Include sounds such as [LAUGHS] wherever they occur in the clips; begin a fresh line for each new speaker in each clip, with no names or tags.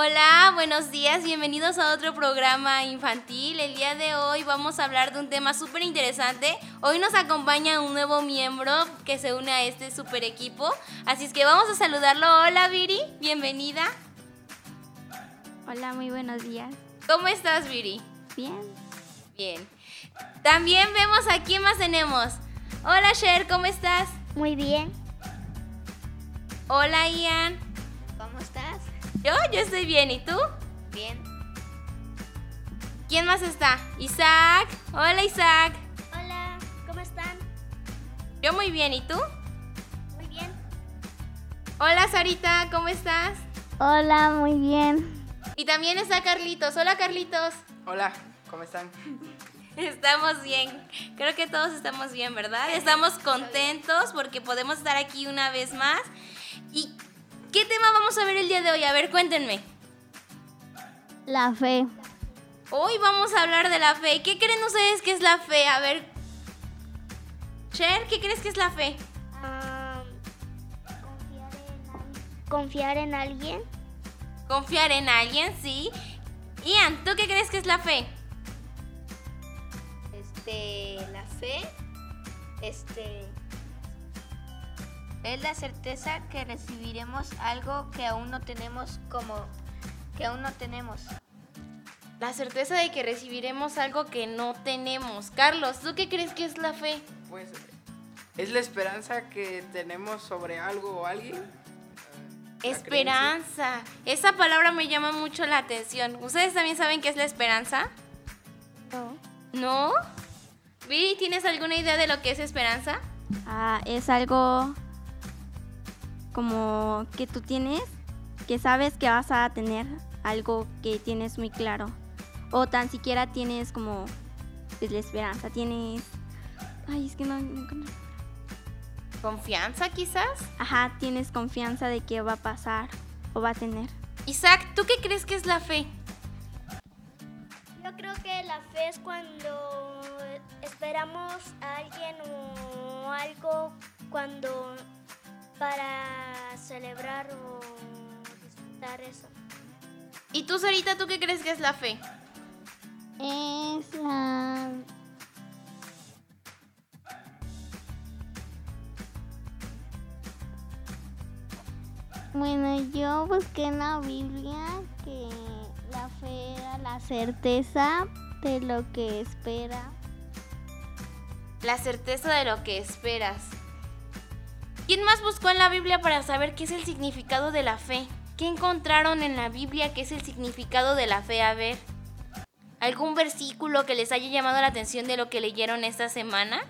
Hola, buenos días, bienvenidos a otro programa infantil. El día de hoy vamos a hablar de un tema súper interesante. Hoy nos acompaña un nuevo miembro que se une a este super equipo. Así es que vamos a saludarlo. Hola Viri, bienvenida.
Hola, muy buenos días.
¿Cómo estás Viri?
Bien.
Bien. También vemos a quién más tenemos. Hola Cher, ¿cómo estás?
Muy bien.
Hola Ian. Yo, yo estoy bien. ¿Y tú?
Bien.
¿Quién más está? Isaac. Hola Isaac.
Hola, ¿cómo están?
Yo muy bien. ¿Y tú?
Muy bien.
Hola Sarita, ¿cómo estás?
Hola, muy bien.
Y también está Carlitos. Hola Carlitos.
Hola, ¿cómo están?
Estamos bien. Creo que todos estamos bien, ¿verdad? Estamos contentos porque podemos estar aquí una vez más. ¿Y qué tema vamos a ver el día de hoy? A ver, cuéntenme.
La fe.
Hoy vamos a hablar de la fe. ¿Qué creen ustedes que es la fe? A ver. Cher, ¿qué crees que es la fe?
confiar, en alguien.
Confiar en alguien, sí. Ian, ¿tú qué crees que es la fe?
Este, la fe, este, es la certeza que recibiremos algo que aún no tenemos como, que aún no tenemos.
La certeza de que recibiremos algo que no tenemos. Carlos, ¿tú qué crees que es la fe?
Pues es la esperanza que tenemos sobre algo o alguien.
Esperanza. Esa palabra me llama mucho la atención. ¿Ustedes también saben qué es la esperanza?
No.
¿No? Viri, ¿tienes alguna idea de lo que es esperanza?
Ah, es algo como que tú tienes, que sabes que vas a tener algo que tienes muy claro. O tan siquiera tienes como pues, la esperanza, tienes... Ay, es que no... no encuentro.
¿Confianza quizás?
Ajá, tienes confianza de que va a pasar o va a tener.
Isaac, ¿tú qué crees que es la fe?
Yo creo que la fe es cuando esperamos a alguien o algo cuando para celebrar o disfrutar eso.
¿Y tú, Sarita, tú qué crees que es la fe?
Es la... Bueno, yo busqué en la Biblia que la fe era la certeza de lo que espera.
La certeza de lo que esperas. ¿Quién más buscó en la Biblia para saber qué es el significado de la fe? ¿Qué encontraron en la Biblia que es el significado de la fe? A ver. ¿Algún versículo que les haya llamado la atención de lo que leyeron esta semana?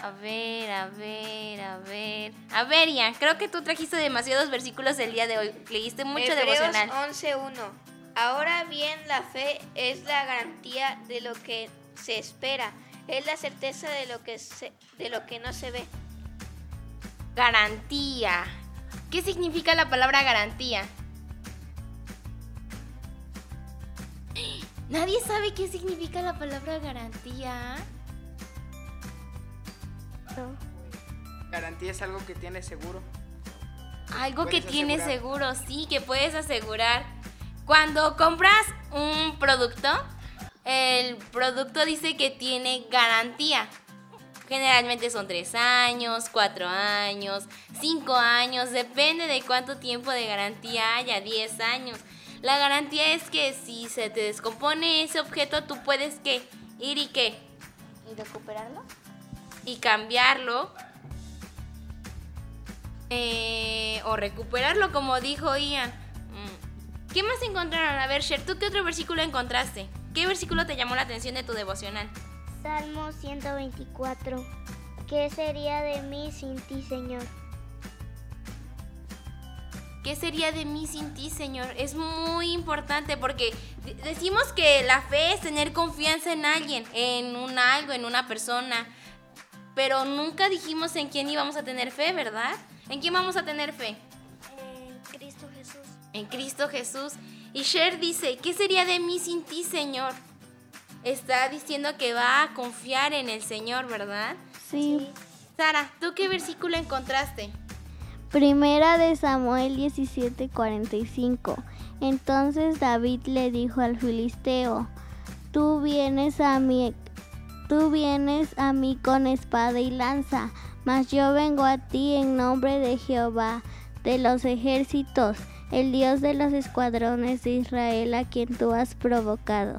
A ver, a ver, a ver. A ver, Ian, creo que tú trajiste demasiados versículos el día de hoy. Leíste mucho
Hebreos
devocional.
11.1. Ahora bien, la fe es la garantía de lo que se espera, es la certeza de lo que, se- de lo que no se ve.
Garantía. ¿Qué significa la palabra garantía? Nadie sabe qué significa la palabra garantía.
Garantía es algo que tienes seguro.
Algo que
asegurar.
seguro, sí, que puedes asegurar. Cuando compras un producto, el producto dice que tiene garantía. Generalmente son tres años, cuatro años, cinco años, depende de cuánto tiempo de garantía haya, 10 años. La garantía es que si se te descompone ese objeto, tú puedes que ir y qué,
¿Y recuperarlo?
y cambiarlo eh, o recuperarlo como dijo Ian. Mm. ¿Qué más encontraron? A ver, Sher, ¿tú qué otro versículo encontraste? ¿Qué versículo te llamó la atención de tu devocional?
Salmo 124. ¿Qué sería de mí sin ti, Señor?
¿Qué sería de mí sin ti, Señor? Es muy importante porque de- decimos que la fe es tener confianza en alguien, en un algo, en una persona, pero nunca dijimos en quién íbamos a tener fe, ¿verdad? ¿En quién vamos a tener fe?
En Cristo Jesús.
en Cristo Jesús. Y Cher dice, ¿qué sería de mí sin ti, Señor? Está diciendo que va a confiar en el Señor, ¿verdad?
Sí.
Sara, ¿tú qué versículo encontraste?
Primera de Samuel 17:45.
Entonces David le dijo al filisteo, tú vienes a mí, tú vienes a mí con espada y lanza, mas yo vengo a ti en nombre de Jehová de los ejércitos, el Dios de los escuadrones de Israel a quien tú has provocado.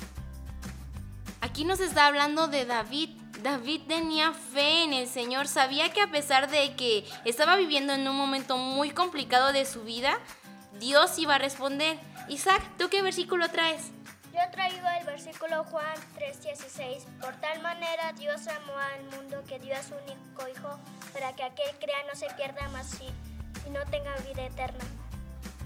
Aquí nos está hablando de David. David tenía fe en el Señor, sabía que a pesar de que estaba viviendo en un momento muy complicado de su vida, Dios iba a responder. Isaac, ¿tú qué versículo traes?
Yo traigo el versículo Juan 3:16. Por tal manera Dios amó al mundo que dio a su único Hijo para que aquel crea no se pierda más y, y no tenga vida eterna.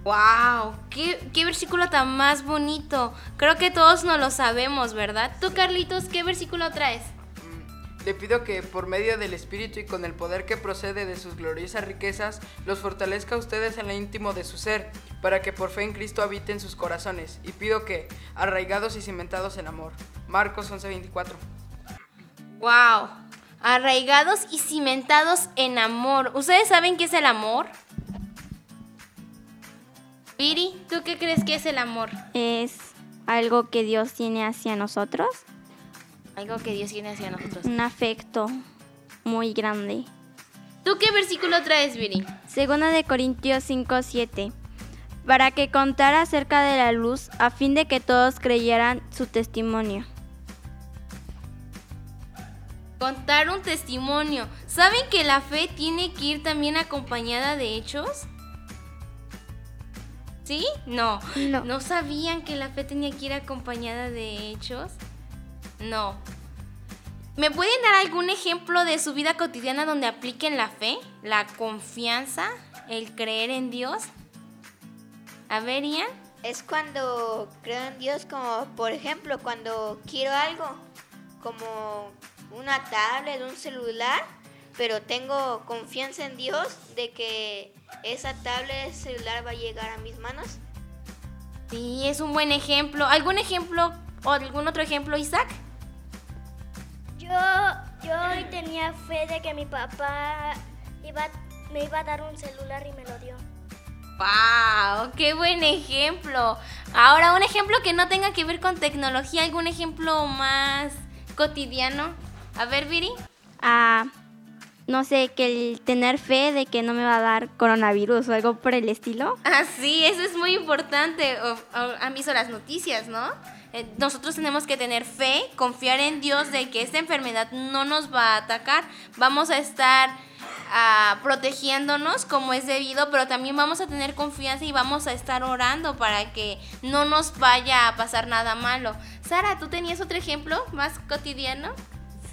¡Wow! ¿Qué, ¿Qué versículo tan más bonito? Creo que todos no lo sabemos, ¿verdad? Tú, Carlitos, ¿qué versículo traes?
Mm, Le pido que por medio del Espíritu y con el poder que procede de sus gloriosas riquezas, los fortalezca a ustedes en lo íntimo de su ser, para que por fe en Cristo habiten sus corazones. Y pido que, arraigados y cimentados en amor. Marcos 11:24.
¡Wow! Arraigados y cimentados en amor. ¿Ustedes saben qué es el amor? Piri, ¿tú qué crees que es el amor?
Es algo que Dios tiene hacia nosotros,
Algo que Dios tiene hacia nosotros.
un afecto muy grande.
¿Tú qué versículo traes, Viri?
Segunda de Corintios 5:7. Para que contara acerca de la luz a fin de que todos creyeran su testimonio.
Contar un testimonio. ¿Saben que la fe tiene que ir también acompañada de hechos? ¿Sí? No.
No.
¿No sabían que la fe tenía que ir acompañada de hechos? No. ¿Me pueden dar algún ejemplo de su vida cotidiana donde apliquen la fe, la confianza, el creer en Dios? A ver, Ian.
Es cuando creo en Dios, como por ejemplo cuando quiero algo, como una tablet, un celular, pero tengo confianza en Dios de que esa tablet, celular va a llegar a mis manos.
Sí, es un buen ejemplo. ¿Algún ejemplo o algún otro ejemplo, Isaac?
Yo, yo hoy tenía fe de que mi papá iba, me iba a dar un celular y me lo dio.
¡Wow! ¡Qué buen ejemplo! Ahora, un ejemplo que no tenga que ver con tecnología, algún ejemplo más cotidiano. A ver, Viri.
Ah, no sé, que el tener fe de que no me va a dar coronavirus o algo por el estilo.
Ah, sí, eso es muy importante. O- o- han las noticias, ¿no? Eh, Nosotros tenemos que tener fe, confiar en Dios de que esta enfermedad no nos va a atacar. Vamos a estar ah, protegiéndonos como es debido, pero también vamos a tener confianza y vamos a estar orando para que no nos vaya a pasar nada malo. Sara, ¿tú tenías otro ejemplo más cotidiano?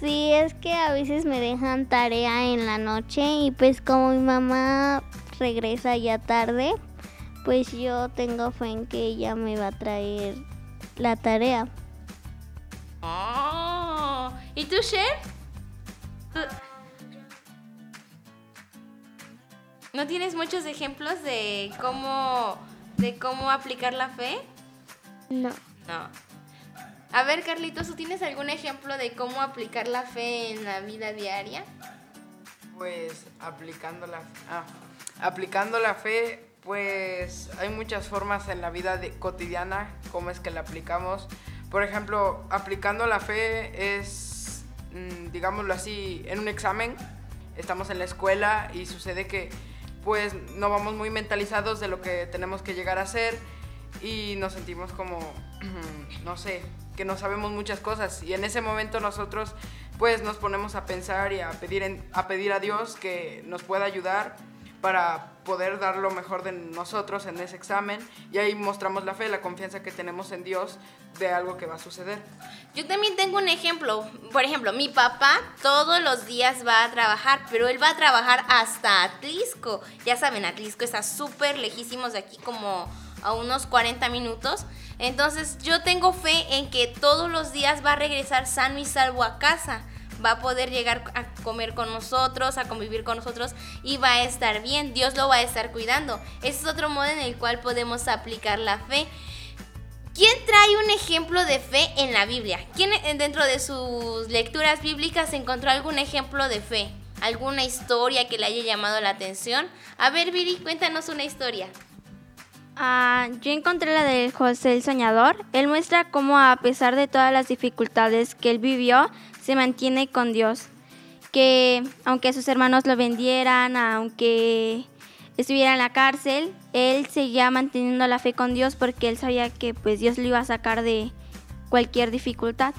Sí, es que a veces me dejan tarea en la noche y pues como mi mamá regresa ya tarde, pues yo tengo fe en que ella me va a traer la tarea.
Oh, ¿y tú, Cher? ¿Tú- ¿No tienes muchos ejemplos de cómo de cómo aplicar la fe?
No.
No. A ver, Carlitos, ¿tú tienes algún ejemplo de cómo aplicar la fe en la vida diaria?
Pues aplicando la, ah, aplicando la fe, pues hay muchas formas en la vida cotidiana, cómo es que la aplicamos. Por ejemplo, aplicando la fe es, mm, digámoslo así, en un examen, estamos en la escuela y sucede que pues no vamos muy mentalizados de lo que tenemos que llegar a hacer y nos sentimos como, [CLEARS THROAT] no sé, que no sabemos muchas cosas y en ese momento nosotros pues nos ponemos a pensar y a pedir, a pedir a Dios que nos pueda ayudar para poder dar lo mejor de nosotros en ese examen y ahí mostramos la fe, la confianza que tenemos en Dios de algo que va a suceder.
Yo también tengo un ejemplo. Por ejemplo, mi papá todos los días va a trabajar, pero él va a trabajar hasta Atlisco. Ya saben, Atlisco está súper lejísimos de aquí, como a unos 40 minutos. Entonces yo tengo fe en que todos los días va a regresar sano y salvo a casa. Va a poder llegar a comer con nosotros, a convivir con nosotros y va a estar bien. Dios lo va a estar cuidando. Ese es otro modo en el cual podemos aplicar la fe. ¿Quién trae un ejemplo de fe en la Biblia? ¿Quién eh, dentro de sus lecturas bíblicas encontró algún ejemplo de fe? ¿Alguna historia que le haya llamado la atención? A ver, Viri, cuéntanos una historia.
Ah, yo encontré la de José el Soñador. Él muestra cómo a pesar de todas las dificultades que él vivió, se mantiene con Dios. Que aunque sus hermanos lo vendieran, aunque estuviera en la cárcel, él seguía manteniendo la fe con Dios porque él sabía que pues Dios lo iba a sacar de cualquier dificultad.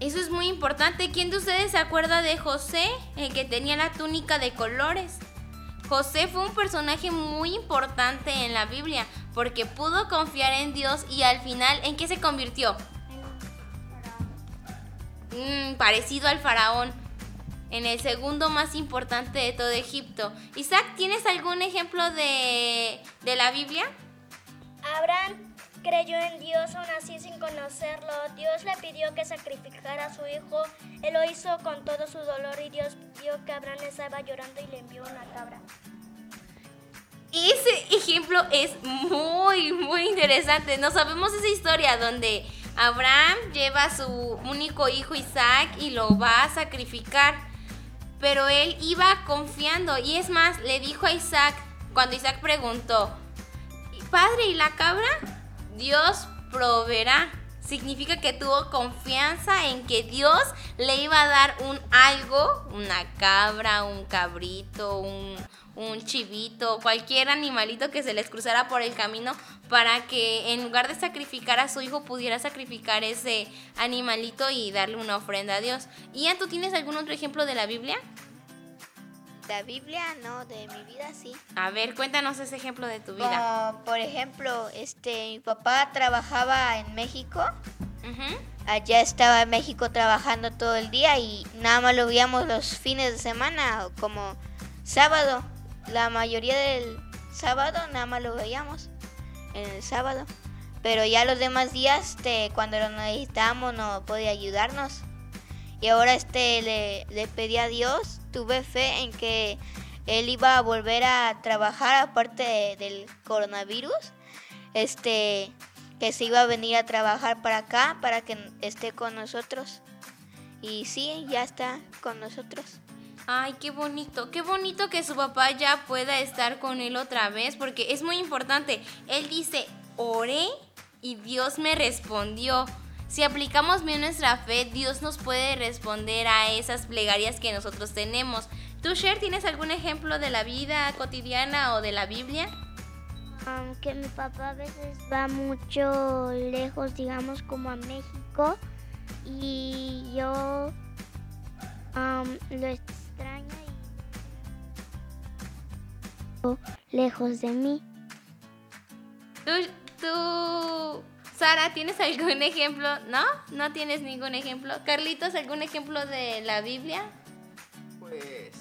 Eso es muy importante. ¿Quién de ustedes se acuerda de José, el que tenía la túnica de colores? José fue un personaje muy importante en la Biblia porque pudo confiar en Dios y al final, ¿en qué se convirtió? Mm, parecido al faraón, en el segundo más importante de todo Egipto. Isaac, ¿tienes algún ejemplo de, de la Biblia?
Abraham creyó en Dios aún así sin conocerlo. Dios le pidió que sacrificara a su hijo. Él lo hizo con todo su dolor y Dios vio que Abraham estaba llorando y le envió una cabra.
Ese ejemplo es muy, muy interesante. No sabemos esa historia donde Abraham lleva a su único hijo Isaac y lo va a sacrificar. Pero él iba confiando y es más, le dijo a Isaac, cuando Isaac preguntó, Padre, ¿y la cabra? Dios proveerá. Significa que tuvo confianza en que Dios le iba a dar un algo, una cabra, un cabrito, un, un chivito, cualquier animalito que se les cruzara por el camino para que en lugar de sacrificar a su hijo pudiera sacrificar ese animalito y darle una ofrenda a Dios. Ian, ¿tú tienes algún otro ejemplo de la Biblia?
La Biblia, no, de mi vida sí.
A ver, cuéntanos ese ejemplo de tu vida.
Como, por ejemplo, este, mi papá trabajaba en México.
Ujú.
Allá estaba en México trabajando todo el día y nada más lo veíamos los fines de semana, como sábado. La mayoría del sábado nada más lo veíamos en el sábado. Pero ya los demás días, este, cuando lo necesitábamos, no podía ayudarnos. Y ahora este le, le pedí a Dios, tuve fe en que él iba a volver a trabajar aparte de- del coronavirus. Este que se iba a venir a trabajar para acá para que esté con nosotros. Y sí, ya está con nosotros.
Ay, qué bonito, qué bonito que su papá ya pueda estar con él otra vez, porque es muy importante. Él dice, oré y Dios me respondió. Si aplicamos bien nuestra fe, Dios nos puede responder a esas plegarias que nosotros tenemos. ¿Tú, Cher, tienes algún ejemplo de la vida cotidiana o de la Biblia?
Aunque mi papá a veces va mucho lejos, digamos como a México, y yo lo extraño y lejos de mí.
¿Tú, tú, Sara, tienes algún ejemplo? ¿No? ¿No tienes ningún ejemplo? Carlitos, ¿algún ejemplo de la Biblia?
Pues.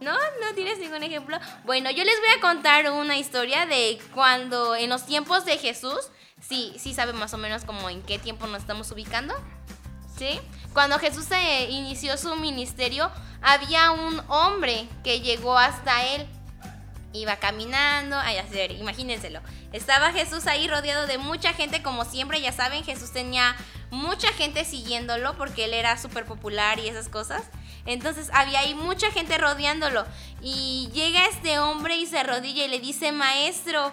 ¿No? ¿No tienes ningún ejemplo? Bueno, yo les voy a contar una historia de cuando en los tiempos de Jesús, sí, sí sabe más o menos como en qué tiempo nos estamos ubicando, ¿sí? Cuando Jesús se inició su ministerio, había un hombre que llegó hasta él. Iba caminando, ay, imagínenselo. Estaba Jesús ahí rodeado de mucha gente, como siempre, ya saben, Jesús tenía mucha gente siguiéndolo porque él era súper popular y esas cosas. Entonces había ahí mucha gente rodeándolo. Y llega este hombre y se arrodilla y le dice, maestro,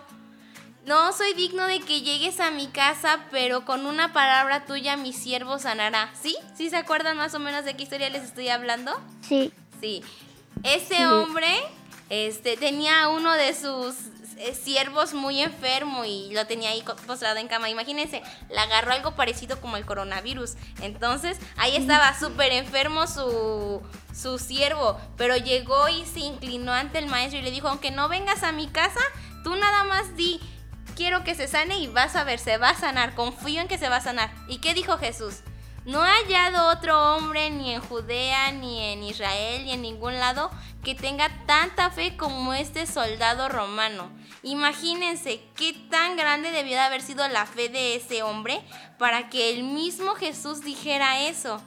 no soy digno de que llegues a mi casa, pero con una palabra tuya mi siervo sanará. ¿Sí? ¿Sí se acuerdan más o menos de qué historia les estoy hablando?
Sí,
Sí. Ese hombre este, tenía uno de sus siervos muy enfermo y lo tenía ahí postrado en cama. Imagínense, le agarró algo parecido como el coronavirus. Entonces, ahí estaba súper enfermo su, su siervo. Pero llegó y se inclinó ante el maestro y le dijo, aunque no vengas a mi casa, tú nada más di, quiero que se sane y vas a ver, se va a sanar. Confío en que se va a sanar. ¿Y qué dijo Jesús? No ha hallado otro hombre ni en Judea, ni en Israel, ni en ningún lado que tenga tanta fe como este soldado romano. Imagínense qué tan grande debió de haber sido la fe de ese hombre para que el mismo Jesús dijera eso.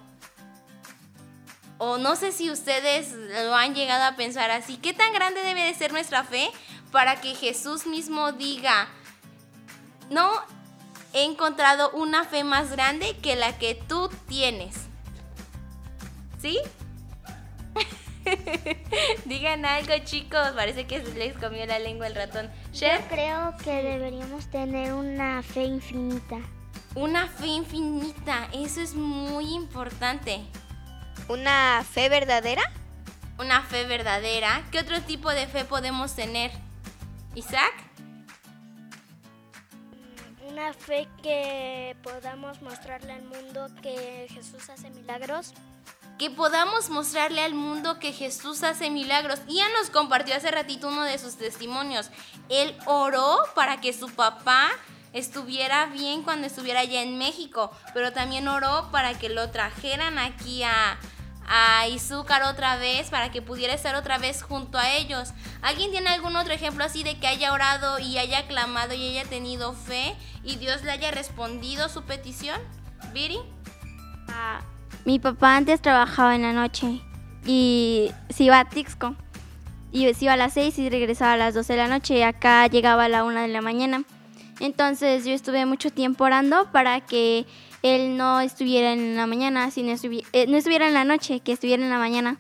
O no sé si ustedes lo han llegado a pensar así. ¿Qué tan grande debe de ser nuestra fe para que Jesús mismo diga, no he encontrado una fe más grande que la que tú tienes? ¿Sí? [LAUGHS] Digan algo, chicos. Parece que les comió la lengua el ratón.
Yo creo que deberíamos tener una fe infinita.
una fe infinita. Eso es muy importante.
¿Una fe verdadera?
Una fe verdadera. ¿Qué otro tipo de fe podemos tener? Isaac,
Una fe que podamos mostrarle al mundo que Jesús hace milagros.
Que podamos mostrarle al mundo que Jesús hace milagros. Ian nos compartió hace ratito uno de sus testimonios. Él oró para que su papá estuviera bien cuando estuviera allá en México, pero también oró para que lo trajeran aquí a, a Izúcar otra vez, para que pudiera estar otra vez junto a ellos. ¿Alguien tiene algún otro ejemplo así de que haya orado y haya clamado y haya tenido fe y Dios le haya respondido su petición? ¿Viri?
Ah, mi papá antes trabajaba en la noche y se iba a Tixco. Y se iba a las 6 y regresaba a las 12 de la noche y acá llegaba a la 1 de la mañana. Entonces yo estuve mucho tiempo orando para que él no estuviera en la mañana, sino eh, no estuviera en la noche, que estuviera en la mañana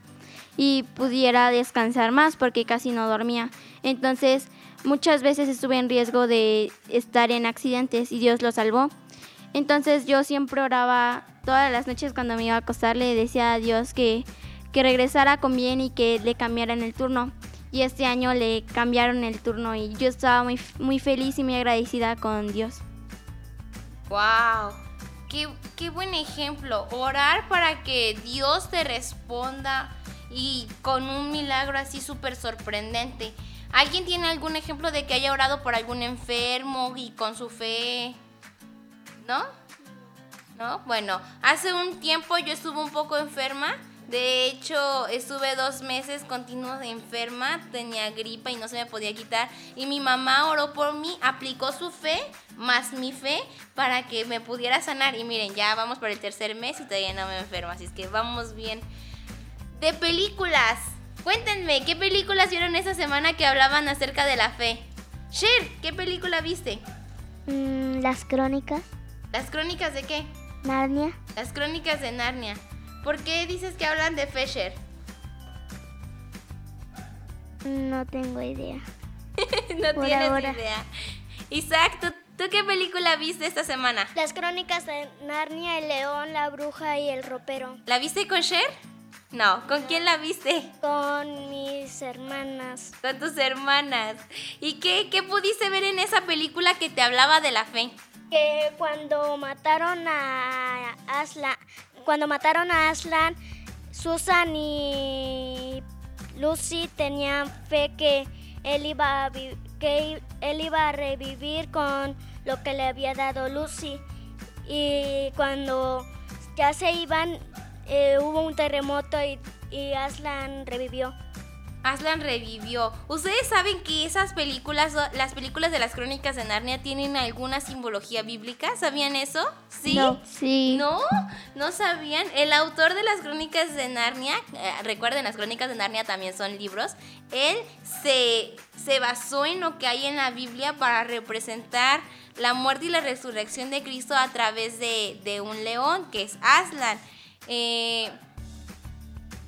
y pudiera descansar más porque casi no dormía. Entonces muchas veces estuve en riesgo de estar en accidentes y Dios lo salvó. Entonces yo siempre oraba todas las noches cuando me iba a acostar, le decía a Dios que, que regresara con bien y que le cambiaran el turno. Y este año le cambiaron el turno y yo estaba muy, muy feliz y muy agradecida con Dios.
¡Wow! Qué, qué buen ejemplo. Orar para que Dios te responda y con un milagro así súper sorprendente. ¿Alguien tiene algún ejemplo de que haya orado por algún enfermo y con su fe? ¿No? ¿No? Bueno, hace un tiempo yo estuve un poco enferma. De hecho, estuve dos meses continuos enferma, tenía gripa y no se me podía quitar. Y mi mamá oró por mí, aplicó su fe más mi fe para que me pudiera sanar. Y miren, ya vamos por el tercer mes y todavía no me enfermo, así es que vamos bien. De películas, cuéntenme, ¿qué películas vieron esa semana que hablaban acerca de la fe? Sher, ¿qué película viste?
Mm, las crónicas.
¿Las crónicas de qué?
Narnia.
Las crónicas de Narnia. ¿Por qué dices que hablan de Fesher?
No tengo idea. [LAUGHS]
no
Por
tienes
ahora.
idea. Isaac, ¿tú, tú qué película viste esta semana?
Las crónicas de Narnia, el león, la bruja y el ropero.
¿La viste con Cher? No, ¿con quién la viste?
Con mis hermanas.
Con tus hermanas. ¿Y qué, qué pudiste ver en esa película que te hablaba de la fe?
Que cuando mataron a Aslan, cuando mataron a Aslan, Susan y Lucy tenían fe que él iba a que él iba a revivir con lo que le había dado Lucy. Y cuando ya se iban, eh, hubo un terremoto y, y Aslan revivió.
Aslan revivió. ¿Ustedes saben que esas películas, las películas de las crónicas de Narnia tienen alguna simbología bíblica? ¿Sabían eso? ¿Sí?
No. Sí.
¿No? ¿No sabían? El autor de las crónicas de Narnia, eh, recuerden, las crónicas de Narnia también son libros, él se, se basó en lo que hay en la Biblia para representar la muerte y la resurrección de Cristo a través de, de un león, que es Aslan. Eh,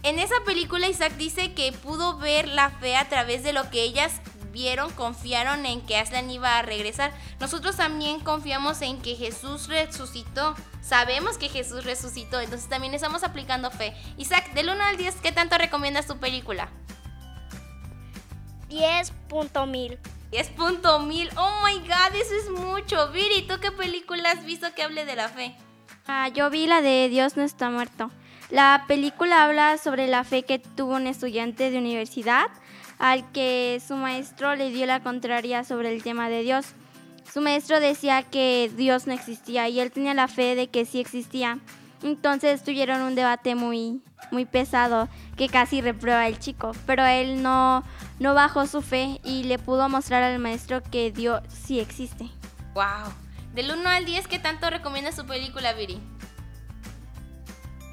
en esa película Isaac dice que pudo ver la fe a través de lo que ellas vieron, confiaron en que Aslan iba a regresar. Nosotros también confiamos en que Jesús resucitó. Sabemos que Jesús resucitó, entonces también estamos aplicando fe. Isaac, del 1 al 10, ¿qué tanto recomiendas tu película?
10.1000.
10.1000. Oh my god, eso es mucho. Viri, ¿tú qué película has visto que hable de la fe?
Ah, yo vi la de Dios no está muerto. La película habla sobre la fe que tuvo un estudiante de universidad al que su maestro le dio la contraria sobre el tema de Dios. Su maestro decía que Dios no existía y él tenía la fe de que sí existía. Entonces tuvieron un debate muy, muy pesado que casi reprueba el chico, pero él no, no bajó su fe y le pudo mostrar al maestro que Dios sí existe.
Wow. Del 1 al 10, ¿qué tanto recomiendas tu película, Viri?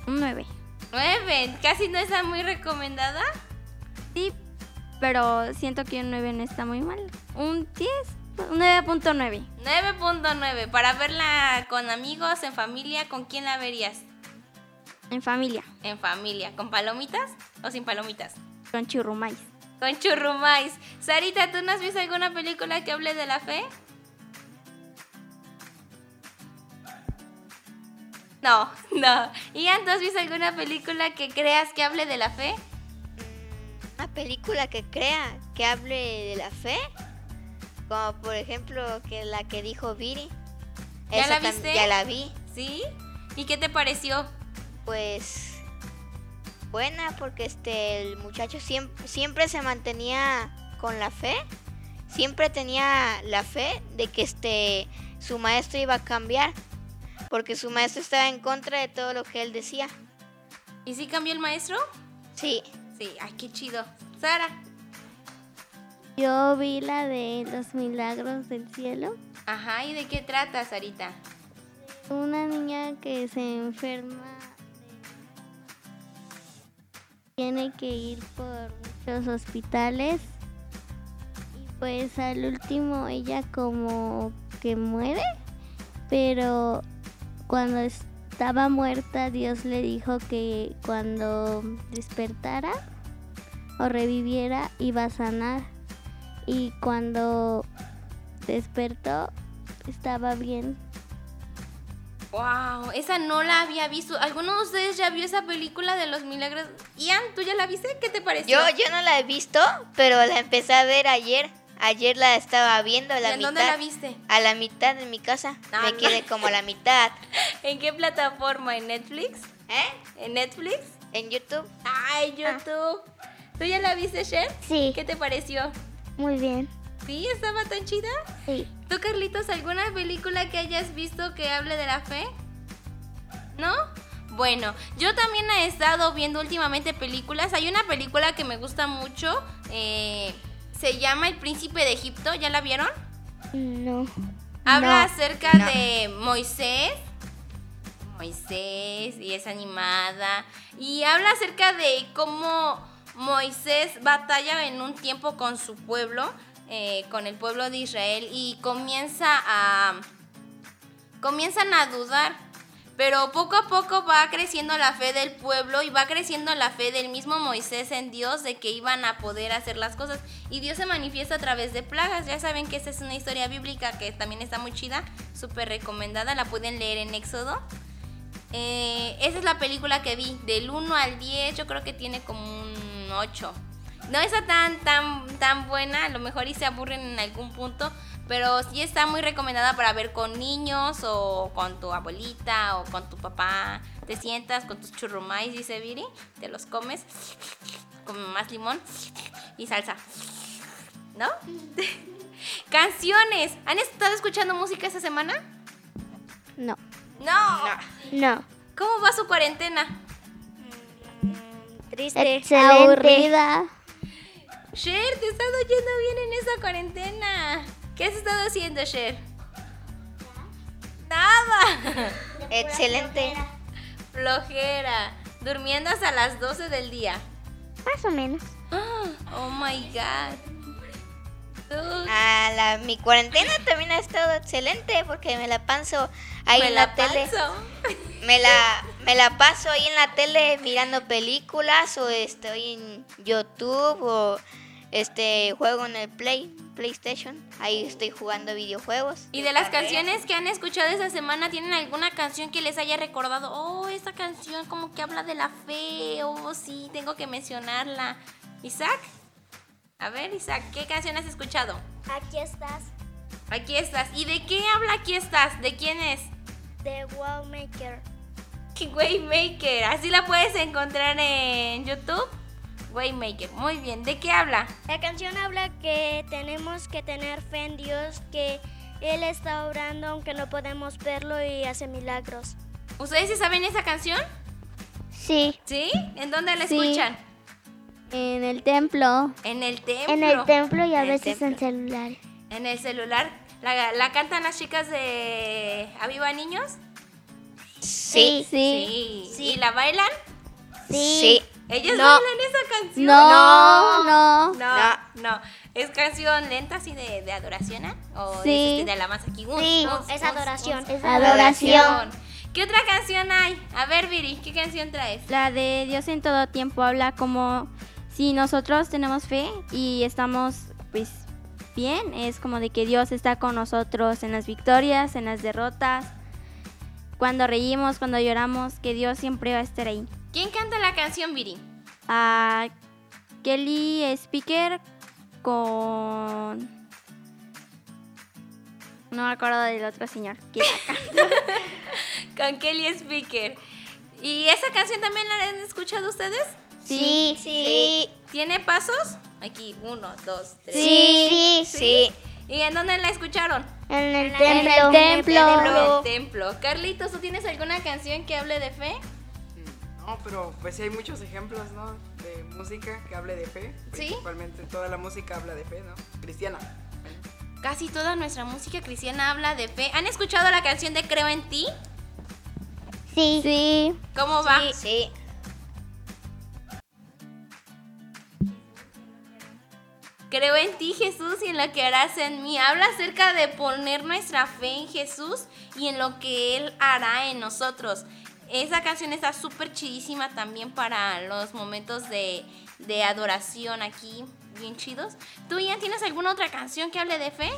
Un 9.
9. Casi no está muy recomendada.
Sí, pero siento que un 9 no está muy mal. Un 10, un 9.9.
9.9. Para verla con amigos, en familia, ¿con quién la verías?
En familia.
En familia. ¿Con palomitas o sin palomitas?
Con churrumais.
Con churrumais. Sarita, ¿tú no has visto alguna película que hable de la fe? No, no. Ian, ¿tú has visto alguna película que creas que hable de la fe?
Una película que crea que hable de la fe, como por ejemplo que la que dijo Viri.
¿Ya
Esa
la viste?
Ya la vi.
¿Sí? ¿Y qué te pareció?
Pues buena porque este el muchacho siempre, siempre se mantenía con la fe. Siempre tenía la fe de que este su maestro iba a cambiar. Porque su maestro estaba en contra de todo lo que él decía.
¿Y sí cambió el maestro?
Sí.
Sí, ay, qué chido. Sara.
Yo vi la de los milagros del cielo.
Ajá, ¿y de qué trata, Sarita?
Una niña que se enferma tiene que ir por muchos hospitales y pues al último ella como que muere, pero cuando estaba muerta Dios le dijo que cuando despertara o reviviera iba a sanar y cuando despertó estaba bien.
Wow, esa no la había visto. ¿Alguno de ustedes ya vio esa película de los milagros? Ian, ¿tú ya la viste? ¿Qué te pareció?
Yo, yo no la he visto, pero la empecé a ver ayer. Ayer la estaba viendo a
¿Y
la
en
mitad.
dónde la viste?
A la mitad de mi casa.
Ah,
Me
no.
quedé como a la mitad. [LAUGHS]
¿En qué plataforma? ¿En Netflix?
¿Eh?
¿En Netflix?
En YouTube.
Ay, YouTube. ¿Tú ya la viste, Cher?
Sí,
¿Qué te pareció?
muy bien.
¿Sí? ¿Estaba tan chida?
Sí.
¿Tú, Carlitos, alguna película que hayas visto que hable de la fe? ¿No? Bueno, yo también he estado viendo últimamente películas. Hay una película que me gusta mucho. eh, se llama El Príncipe de Egipto. ¿Ya la vieron?
No.
Habla
No.
acerca
No.
de Moisés. Moisés y es animada. Y habla acerca de cómo Moisés batalla en un tiempo con su pueblo, eh, con el pueblo de Israel, y comienza a. comienzan a dudar. Pero poco a poco va creciendo la fe del pueblo y va creciendo la fe del mismo Moisés en Dios de que iban a poder hacer las cosas. Y Dios se manifiesta a través de plagas. Ya saben que esa es una historia bíblica que también está muy chida, súper recomendada. La pueden leer en Éxodo. Eh, esa es la película que vi. Del 1 al 10, yo creo que tiene como un 8. No está tan, tan, tan buena, a lo mejor y se aburren en algún punto, pero sí está muy recomendada para ver con niños o con tu abuelita o con tu papá. Te sientas con tus churrumais, dice Viri, te los comes con más limón y salsa. ¿No? [LAUGHS] Canciones. ¿Han estado escuchando música esta semana?
No.
No.
No.
¿Cómo va su cuarentena?
Triste.
Excelente. Aburrida.
Cher, te estás oyendo bien en esa cuarentena. ¿Qué has estado haciendo, Cher? Nada.
Excelente.
Flojera. Durmiendo hasta las 12 del día.
Más o menos. [GASPS]
Oh my god.
Ah, la, mi cuarentena también ha estado excelente porque me la paso ahí
me
en la,
la
tele.
paso.
Me la, me la paso ahí en la tele mirando películas o estoy en YouTube o este juego en el Play, PlayStation. Ahí estoy jugando videojuegos.
Y de las canciones que han escuchado esta semana, ¿tienen alguna canción que les haya recordado? Oh, esta canción como que habla de la fe. Oh, sí, tengo que mencionarla. Isaac. A ver, Isaac, ¿qué canción has escuchado?
Aquí estás,
Aquí estás. ¿Y de qué habla aquí estás? ¿De quién es?
de Wowmaker. [LAUGHS]
Waymaker. Así la puedes encontrar en YouTube. Waymaker. Muy bien. ¿De qué habla?
La canción habla que tenemos que tener fe en Dios, que Él está orando aunque no podemos verlo y hace milagros.
¿Ustedes sí saben esa canción?
Sí.
¿Sí? ¿En dónde la
Sí.
escuchan?
En el templo.
En el templo.
En el templo y a
En
veces en celular.
En el celular. ¿La, la cantan las chicas de Aviva Niños?
Sí.
Sí.
¿Y la bailan?
Sí.
¿Ellas
No.
bailan esa canción?
No, no.
No, no. ¿Es canción lenta así de, de adoración? ¿ah? ¿O
Sí.
es este de alabanza aquí? Un,
Sí.
Es adoración.
Es adoración.
¿Qué otra canción hay? A ver, Viri, ¿qué canción traes?
La de Dios en todo tiempo habla como si nosotros tenemos fe y estamos pues bien, es como de que Dios está con nosotros en las victorias, en las derrotas, cuando reímos, cuando lloramos, que Dios siempre va a estar ahí.
¿Quién canta la canción, Viri?
A Kelly Speaker con... No me acuerdo del otro señor. que la canta. [LAUGHS]
Con Kelly Speaker. ¿Y esa canción también la han escuchado ustedes?
Sí.
Sí.
¿Tiene pasos? Aquí, uno, dos, tres.
Sí.
Sí.
¿Y en dónde la escucharon?
En el
En
templo.
el templo.
En el templo. Carlitos, ¿tú tienes alguna canción que hable de fe?
Mm, No, pero pues sí hay muchos ejemplos, ¿no? De música que hable de fe.
¿Sí?
Principalmente toda la música habla de fe, ¿no? Cristiana.
Casi toda nuestra música cristiana habla de fe. ¿Han escuchado la canción de Creo en ti?
Sí. Sí.
¿Cómo va?
Sí.
Creo en ti, Jesús, y en lo que harás en mí. Habla acerca de poner nuestra fe en Jesús y en lo que Él hará en nosotros. Esa canción está súper chidísima también para los momentos de, de adoración aquí, bien chidos. ¿Tú, Ian, tienes alguna otra canción que hable de fe?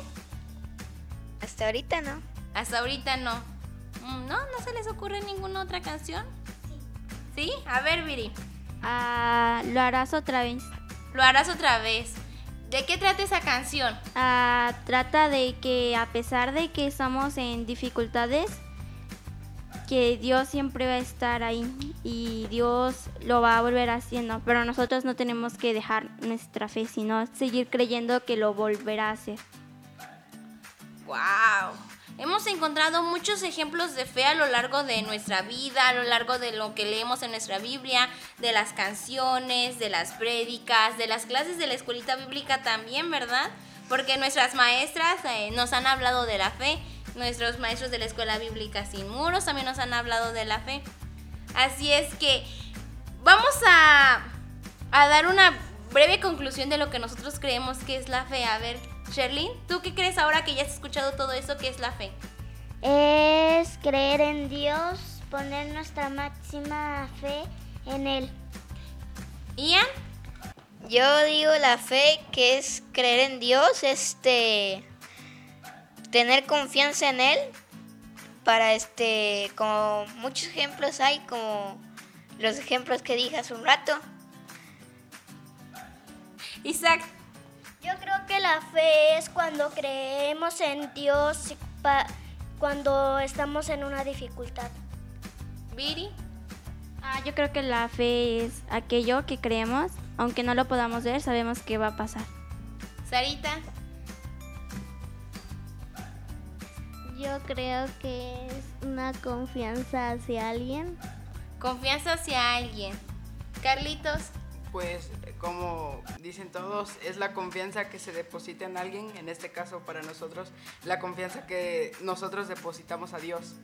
Hasta ahorita no.
Hasta ahorita no. Mm, ¿No? ¿No se les ocurre ninguna otra canción? Sí. ¿Sí? A ver, Viri.
Ah, lo harás otra vez.
Lo harás otra vez. ¿De qué trata esa canción?
Ah, trata de que a pesar de que estamos en dificultades, que Dios siempre va a estar ahí y Dios lo va a volver haciendo, pero nosotros no tenemos que dejar nuestra fe, sino seguir creyendo que lo volverá a hacer.
¡Wow! Hemos encontrado muchos ejemplos de fe a lo largo de nuestra vida, a lo largo de lo que leemos en nuestra Biblia, de las canciones, de las prédicas, de las clases de la escuelita bíblica también, ¿verdad? Porque nuestras maestras eh, nos han hablado de la fe, nuestros maestros de la escuela bíblica sin muros también nos han hablado de la fe. Así es que vamos a, a dar una breve conclusión de lo que nosotros creemos que es la fe. A ver, Sherlyn, ¿tú qué crees ahora que ya has escuchado todo eso que es la fe?
Es creer en Dios, poner nuestra máxima fe en Él.
Ian,
Yo digo la fe que es creer en Dios, este tener confianza en él para este como muchos ejemplos hay como los ejemplos que dije hace un rato.
Isaac,
Yo creo que la fe es cuando creemos en Dios cuando estamos en una dificultad.
Viri,
Ah, yo creo que la fe es aquello que creemos, aunque no lo podamos ver, sabemos que va a pasar.
Sarita,
Yo creo que es una confianza hacia alguien.
confianza hacia alguien. Carlitos,
Pues como dicen todos, es la confianza que se deposita en alguien, en este caso para nosotros, la confianza que nosotros depositamos a Dios.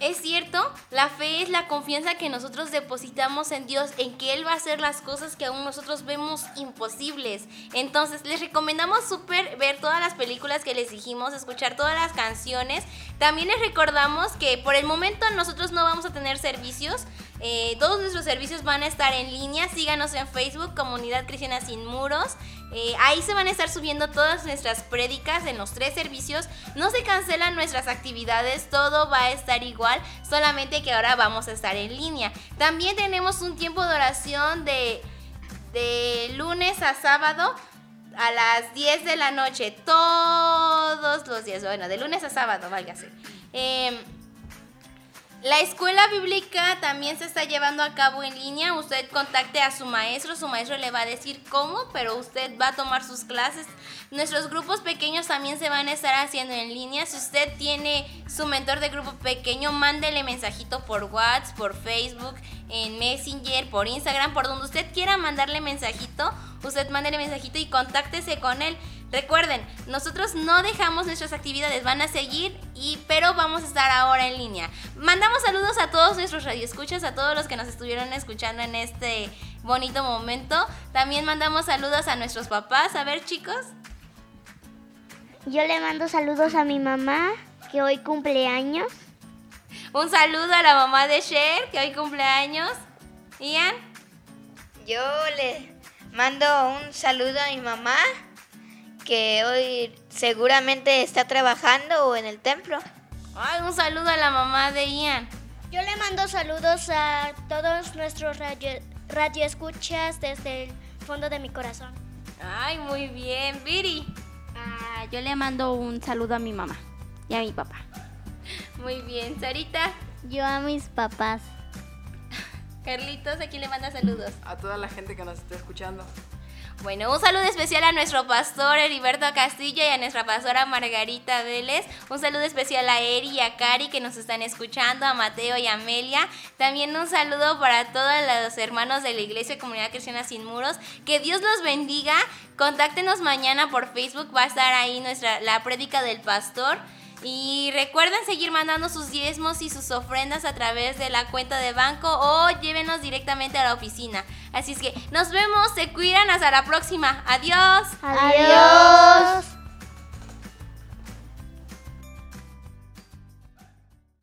Es cierto, la fe es la confianza que nosotros depositamos en Dios, en que Él va a hacer las cosas que aún nosotros vemos imposibles. Entonces, les recomendamos súper ver todas las películas que les dijimos, escuchar todas las canciones. También les recordamos que por el momento nosotros no vamos a tener servicios. Eh, todos nuestros servicios van a estar en línea. Síganos en Facebook, Comunidad Cristiana Sin Muros. Eh, ahí se van a estar subiendo todas nuestras prédicas en los tres servicios. No se cancelan nuestras actividades, todo va a estar igual, solamente que ahora vamos a estar en línea. También tenemos un tiempo de oración de, de lunes a sábado a las 10 de la noche, todos los días. Bueno, de lunes a sábado, válgase. Em, la escuela bíblica también se está llevando a cabo en línea. Usted contacte a su maestro, su maestro le va a decir cómo, pero usted va a tomar sus clases. Nuestros grupos pequeños también se van a estar haciendo en línea. Si usted tiene su mentor de grupo pequeño, mándele mensajito por WhatsApp, por Facebook, en Messenger, por Instagram, por donde usted quiera mandarle mensajito. Usted mándele mensajito y contáctese con él. Recuerden, nosotros no dejamos nuestras actividades, van a seguir, y, pero vamos a estar ahora en línea. Mandamos saludos a todos nuestros radioescuchas, a todos los que nos estuvieron escuchando en este bonito momento. También mandamos saludos a nuestros papás. A ver, chicos.
Yo le mando saludos a mi mamá, que hoy cumple años.
Un saludo a la mamá de Cher, que hoy cumple años. Ian,
Yo le mando un saludo a mi mamá, que hoy seguramente está trabajando o en el templo.
Ay, un saludo a la mamá de Ian.
Yo le mando saludos a todos nuestros radio, radioescuchas desde el fondo de mi corazón.
Ay, muy bien, Viri.
Ah, yo le mando un saludo a mi mamá y a mi papá. [LAUGHS]
Muy bien, Sarita.
Yo a mis papás. [LAUGHS]
Carlitos, aquí le manda saludos.
A toda la gente que nos está escuchando.
Bueno, un saludo especial a nuestro pastor Heriberto Castillo y a nuestra pastora Margarita Vélez. Un saludo especial a Eri y a Cari que nos están escuchando, a Mateo y a Amelia. También un saludo para todos los hermanos de la Iglesia Comunidad Cristiana Sin Muros. Que Dios los bendiga. Contáctenos mañana por Facebook, va a estar ahí nuestra la prédica del pastor. Y recuerden seguir mandando sus diezmos y sus ofrendas a través de la cuenta de banco o llévenos directamente a la oficina. Así es que nos vemos, se cuidan, hasta la próxima. Adiós.
Adiós.